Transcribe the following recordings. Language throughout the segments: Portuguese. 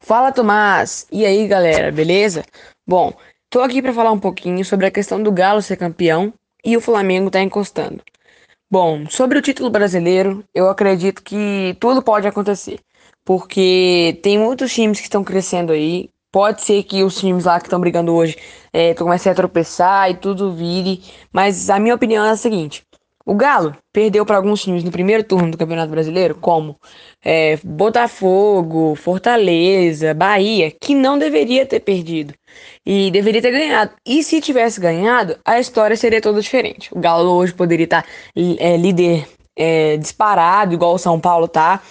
Fala Tomás! E aí galera, beleza? Bom, tô aqui para falar um pouquinho sobre a questão do Galo ser campeão e o Flamengo tá encostando. Bom, sobre o título brasileiro, eu acredito que tudo pode acontecer, porque tem muitos times que estão crescendo aí. Pode ser que os times lá que estão brigando hoje é, comecem a tropeçar e tudo vire, mas a minha opinião é a seguinte: o Galo perdeu para alguns times no primeiro turno do Campeonato Brasileiro, como é, Botafogo, Fortaleza, Bahia, que não deveria ter perdido e deveria ter ganhado. E se tivesse ganhado, a história seria toda diferente. O Galo hoje poderia estar é, líder é, disparado, igual o São Paulo tá.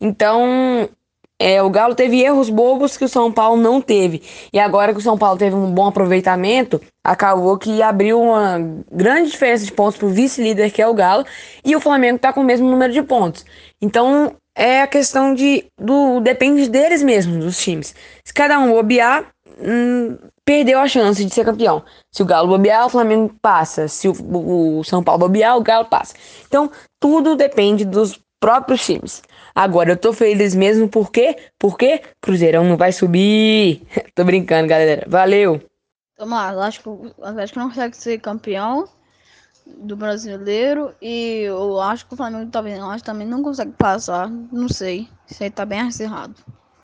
Então, é, o Galo teve erros bobos que o São Paulo não teve. E agora que o São Paulo teve um bom aproveitamento, acabou que abriu uma grande diferença de pontos para o vice-líder, que é o Galo, e o Flamengo está com o mesmo número de pontos. Então é a questão de. do depende deles mesmos, dos times. Se cada um bobear, hum, perdeu a chance de ser campeão. Se o Galo bobear, o Flamengo passa. Se o, o São Paulo bobear, o Galo passa. Então, tudo depende dos próprios times. Agora eu tô feliz mesmo porque, porque Cruzeirão não vai subir. tô brincando, galera. Valeu. Tomás, acho que o Atlético não consegue ser campeão do brasileiro e eu acho que o Flamengo também, acho, também não consegue passar. Não sei. Isso aí tá bem acirrado.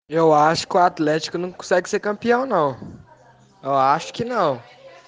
Eu acho que o Atlético não consegue ser campeão, não. Eu acho que não.